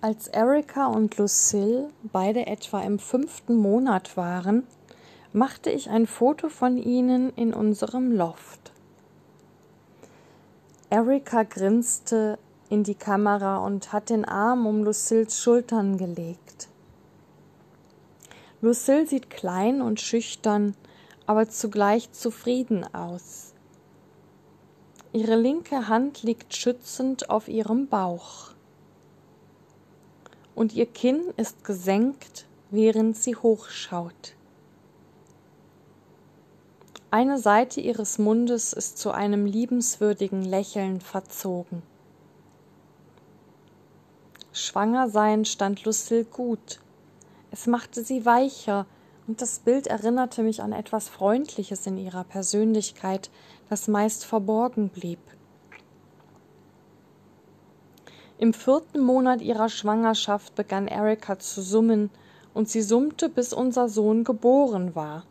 Als Erika und Lucille beide etwa im fünften Monat waren, machte ich ein Foto von ihnen in unserem Loft. Erika grinste in die Kamera und hat den Arm um Lucilles Schultern gelegt. Lucille sieht klein und schüchtern, aber zugleich zufrieden aus. Ihre linke Hand liegt schützend auf ihrem Bauch und ihr Kinn ist gesenkt, während sie hochschaut. Eine Seite ihres Mundes ist zu einem liebenswürdigen Lächeln verzogen. Schwanger sein stand Lucille gut. Es machte sie weicher, und das Bild erinnerte mich an etwas Freundliches in ihrer Persönlichkeit, das meist verborgen blieb. Im vierten Monat ihrer Schwangerschaft begann Erika zu summen, und sie summte, bis unser Sohn geboren war.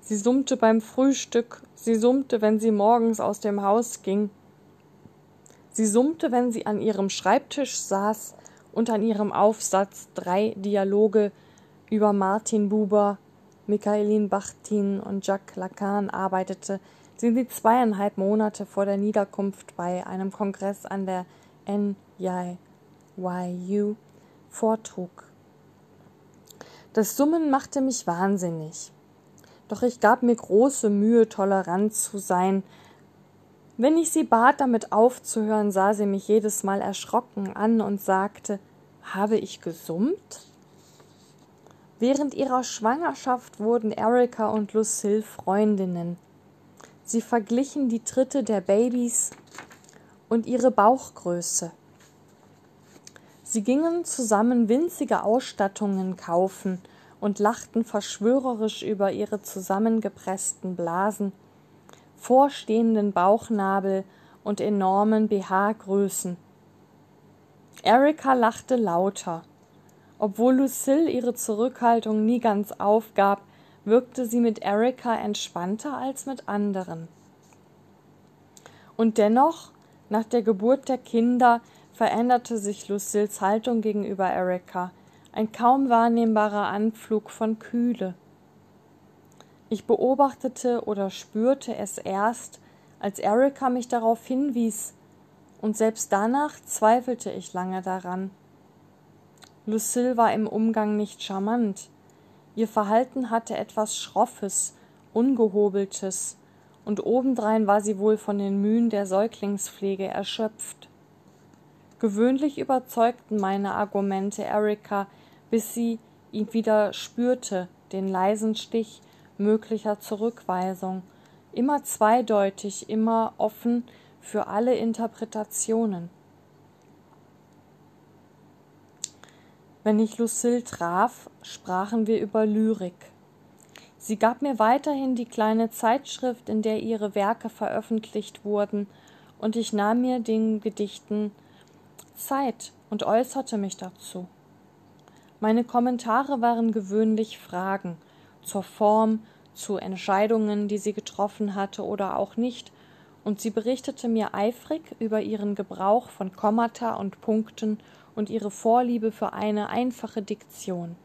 Sie summte beim Frühstück, sie summte, wenn sie morgens aus dem Haus ging. Sie summte, wenn sie an ihrem Schreibtisch saß und an ihrem Aufsatz drei Dialoge über Martin Buber, Michaelin Bachtin und Jacques Lacan arbeitete, sind sie zweieinhalb Monate vor der Niederkunft bei einem Kongress an der NYU vortrug. Das Summen machte mich wahnsinnig. Doch ich gab mir große Mühe, tolerant zu sein. Wenn ich sie bat, damit aufzuhören, sah sie mich jedes Mal erschrocken an und sagte, habe ich gesummt? Während ihrer Schwangerschaft wurden Erika und Lucille Freundinnen. Sie verglichen die Tritte der Babys und ihre Bauchgröße. Sie gingen zusammen winzige Ausstattungen kaufen und lachten verschwörerisch über ihre zusammengepressten Blasen, vorstehenden Bauchnabel und enormen BH-Größen. Erika lachte lauter. Obwohl Lucille ihre Zurückhaltung nie ganz aufgab, wirkte sie mit Erika entspannter als mit anderen. Und dennoch nach der Geburt der Kinder veränderte sich Lucilles Haltung gegenüber Erika, ein kaum wahrnehmbarer Anflug von Kühle. Ich beobachtete oder spürte es erst, als Erika mich darauf hinwies, und selbst danach zweifelte ich lange daran. Lucille war im Umgang nicht charmant. Ihr Verhalten hatte etwas Schroffes, Ungehobeltes, und obendrein war sie wohl von den Mühen der Säuglingspflege erschöpft. Gewöhnlich überzeugten meine Argumente Erika, bis sie ihn wieder spürte, den leisen Stich möglicher Zurückweisung, immer zweideutig, immer offen für alle Interpretationen. Wenn ich Lucille traf, sprachen wir über Lyrik. Sie gab mir weiterhin die kleine Zeitschrift, in der ihre Werke veröffentlicht wurden, und ich nahm mir den Gedichten Zeit und äußerte mich dazu. Meine Kommentare waren gewöhnlich Fragen zur Form, zu Entscheidungen, die sie getroffen hatte oder auch nicht, und sie berichtete mir eifrig über ihren Gebrauch von Kommata und Punkten und ihre Vorliebe für eine einfache Diktion.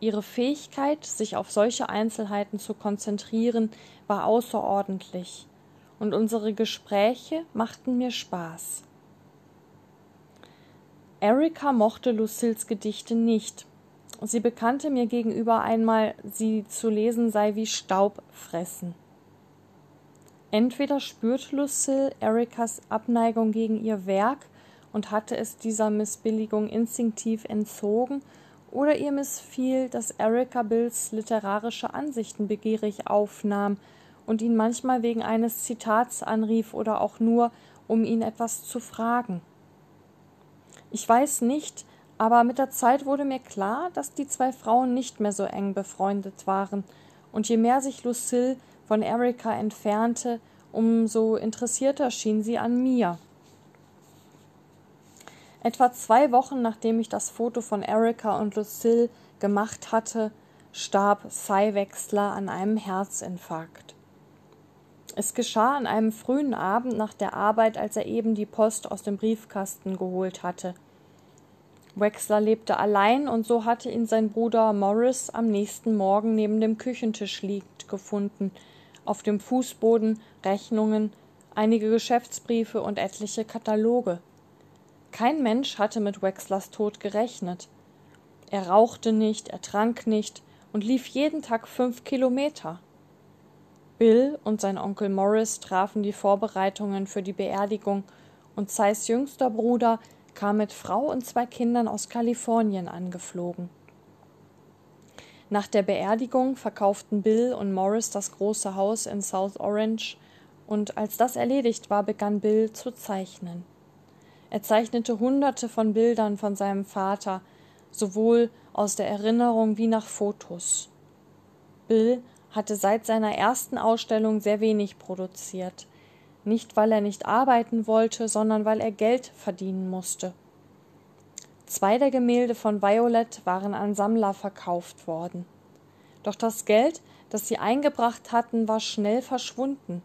Ihre Fähigkeit, sich auf solche Einzelheiten zu konzentrieren, war außerordentlich, und unsere Gespräche machten mir Spaß. Erika mochte Lucilles Gedichte nicht. Sie bekannte mir gegenüber einmal, sie zu lesen sei wie Staub fressen. Entweder spürte Lucille Erikas Abneigung gegen ihr Werk und hatte es dieser Missbilligung instinktiv entzogen, oder ihr missfiel, dass Erika Bills literarische Ansichten begierig aufnahm und ihn manchmal wegen eines Zitats anrief oder auch nur, um ihn etwas zu fragen. Ich weiß nicht, aber mit der Zeit wurde mir klar, dass die zwei Frauen nicht mehr so eng befreundet waren, und je mehr sich Lucille von Erika entfernte, umso interessierter schien sie an mir. Etwa zwei Wochen nachdem ich das Foto von Erika und Lucille gemacht hatte, starb Cy Wechsler an einem Herzinfarkt. Es geschah an einem frühen Abend nach der Arbeit, als er eben die Post aus dem Briefkasten geholt hatte. Wexler lebte allein und so hatte ihn sein Bruder Morris am nächsten Morgen neben dem Küchentisch liegend gefunden, auf dem Fußboden Rechnungen, einige Geschäftsbriefe und etliche Kataloge. Kein Mensch hatte mit Wexlers Tod gerechnet. Er rauchte nicht, er trank nicht und lief jeden Tag fünf Kilometer. Bill und sein Onkel Morris trafen die Vorbereitungen für die Beerdigung und Zeis jüngster Bruder kam mit Frau und zwei Kindern aus Kalifornien angeflogen. Nach der Beerdigung verkauften Bill und Morris das große Haus in South Orange, und als das erledigt war, begann Bill zu zeichnen. Er zeichnete hunderte von Bildern von seinem Vater, sowohl aus der Erinnerung wie nach Fotos. Bill hatte seit seiner ersten Ausstellung sehr wenig produziert nicht weil er nicht arbeiten wollte, sondern weil er Geld verdienen musste. Zwei der Gemälde von Violet waren an Sammler verkauft worden. Doch das Geld, das sie eingebracht hatten, war schnell verschwunden.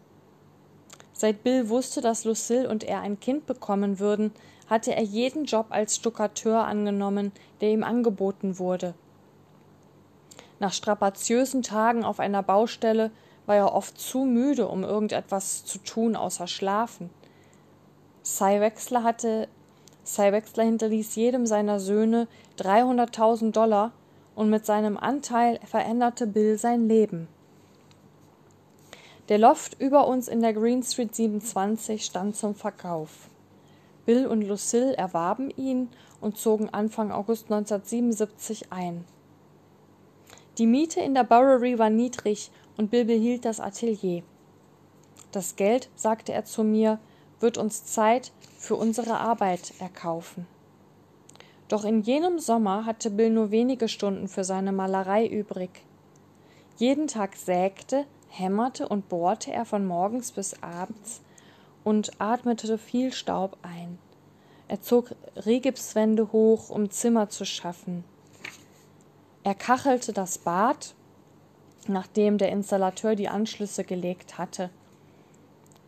Seit Bill wusste, dass Lucille und er ein Kind bekommen würden, hatte er jeden Job als Stuckateur angenommen, der ihm angeboten wurde. Nach strapaziösen Tagen auf einer Baustelle war er oft zu müde, um irgendetwas zu tun, außer schlafen. Cy Wechsler hatte Cy Wechsler hinterließ jedem seiner Söhne 300.000 Dollar und mit seinem Anteil veränderte Bill sein Leben. Der Loft über uns in der Green Street 27 stand zum Verkauf. Bill und Lucille erwarben ihn und zogen Anfang August 1977 ein. Die Miete in der Bowery war niedrig und Bill behielt das Atelier. Das Geld, sagte er zu mir, wird uns Zeit für unsere Arbeit erkaufen. Doch in jenem Sommer hatte Bill nur wenige Stunden für seine Malerei übrig. Jeden Tag sägte, hämmerte und bohrte er von morgens bis abends und atmete viel Staub ein. Er zog Rehgipswände hoch, um Zimmer zu schaffen. Er kachelte das Bad nachdem der Installateur die Anschlüsse gelegt hatte.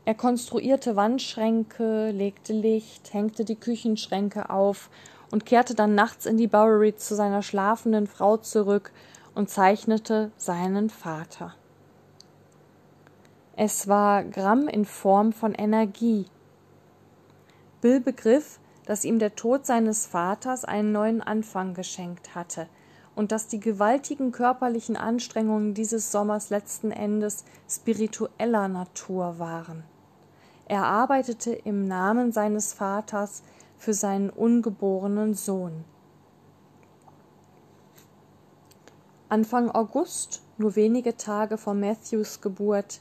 Er konstruierte Wandschränke, legte Licht, hängte die Küchenschränke auf und kehrte dann nachts in die Bowery zu seiner schlafenden Frau zurück und zeichnete seinen Vater. Es war Gramm in Form von Energie. Bill begriff, dass ihm der Tod seines Vaters einen neuen Anfang geschenkt hatte – und dass die gewaltigen körperlichen Anstrengungen dieses Sommers letzten Endes spiritueller Natur waren. Er arbeitete im Namen seines Vaters für seinen ungeborenen Sohn. Anfang August, nur wenige Tage vor Matthews Geburt,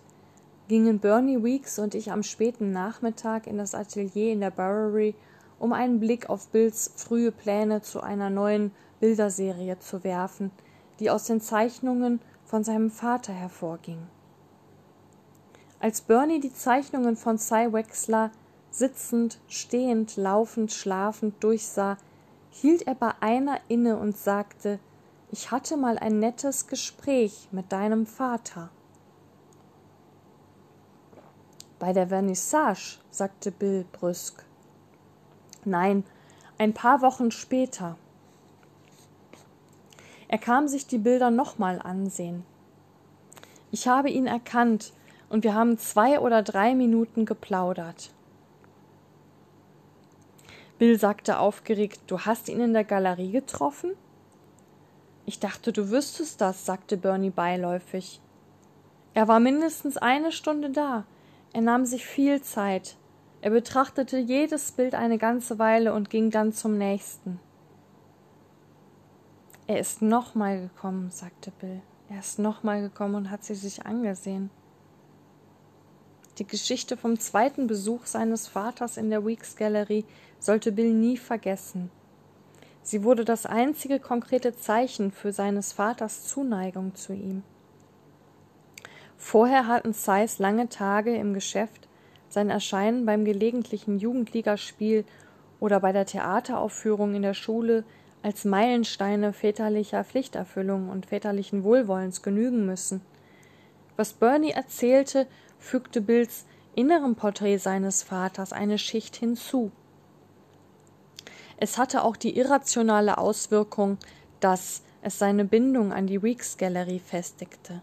gingen Bernie Weeks und ich am späten Nachmittag in das Atelier in der Bowery, um einen Blick auf Bills frühe Pläne zu einer neuen Bilderserie zu werfen, die aus den Zeichnungen von seinem Vater hervorging. Als Bernie die Zeichnungen von Cy Wexler sitzend, stehend, laufend, schlafend durchsah, hielt er bei einer inne und sagte Ich hatte mal ein nettes Gespräch mit deinem Vater. Bei der Vernissage, sagte Bill brüsk. Nein, ein paar Wochen später. Er kam sich die Bilder nochmal ansehen. Ich habe ihn erkannt, und wir haben zwei oder drei Minuten geplaudert. Bill sagte aufgeregt, du hast ihn in der Galerie getroffen? Ich dachte, du wüsstest das, sagte Bernie beiläufig. Er war mindestens eine Stunde da. Er nahm sich viel Zeit. Er betrachtete jedes Bild eine ganze Weile und ging dann zum nächsten. Er ist nochmal gekommen, sagte Bill. Er ist nochmal gekommen und hat sie sich angesehen. Die Geschichte vom zweiten Besuch seines Vaters in der Weeks Gallery sollte Bill nie vergessen. Sie wurde das einzige konkrete Zeichen für seines Vaters Zuneigung zu ihm. Vorher hatten Zeiss lange Tage im Geschäft, sein Erscheinen beim gelegentlichen Jugendligaspiel oder bei der Theateraufführung in der Schule als Meilensteine väterlicher Pflichterfüllung und väterlichen Wohlwollens genügen müssen. Was Bernie erzählte, fügte Bills innerem Porträt seines Vaters eine Schicht hinzu. Es hatte auch die irrationale Auswirkung, dass es seine Bindung an die Weeks Gallery festigte.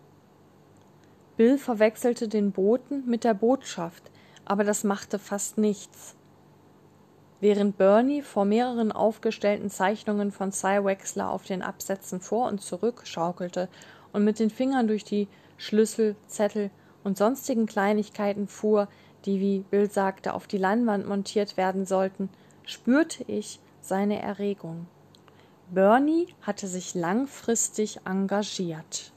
Bill verwechselte den Boten mit der Botschaft, aber das machte fast nichts. Während Bernie vor mehreren aufgestellten Zeichnungen von Cy Wexler auf den Absätzen vor und zurück schaukelte und mit den Fingern durch die Schlüssel, Zettel und sonstigen Kleinigkeiten fuhr, die, wie Bill sagte, auf die Leinwand montiert werden sollten, spürte ich seine Erregung. Bernie hatte sich langfristig engagiert.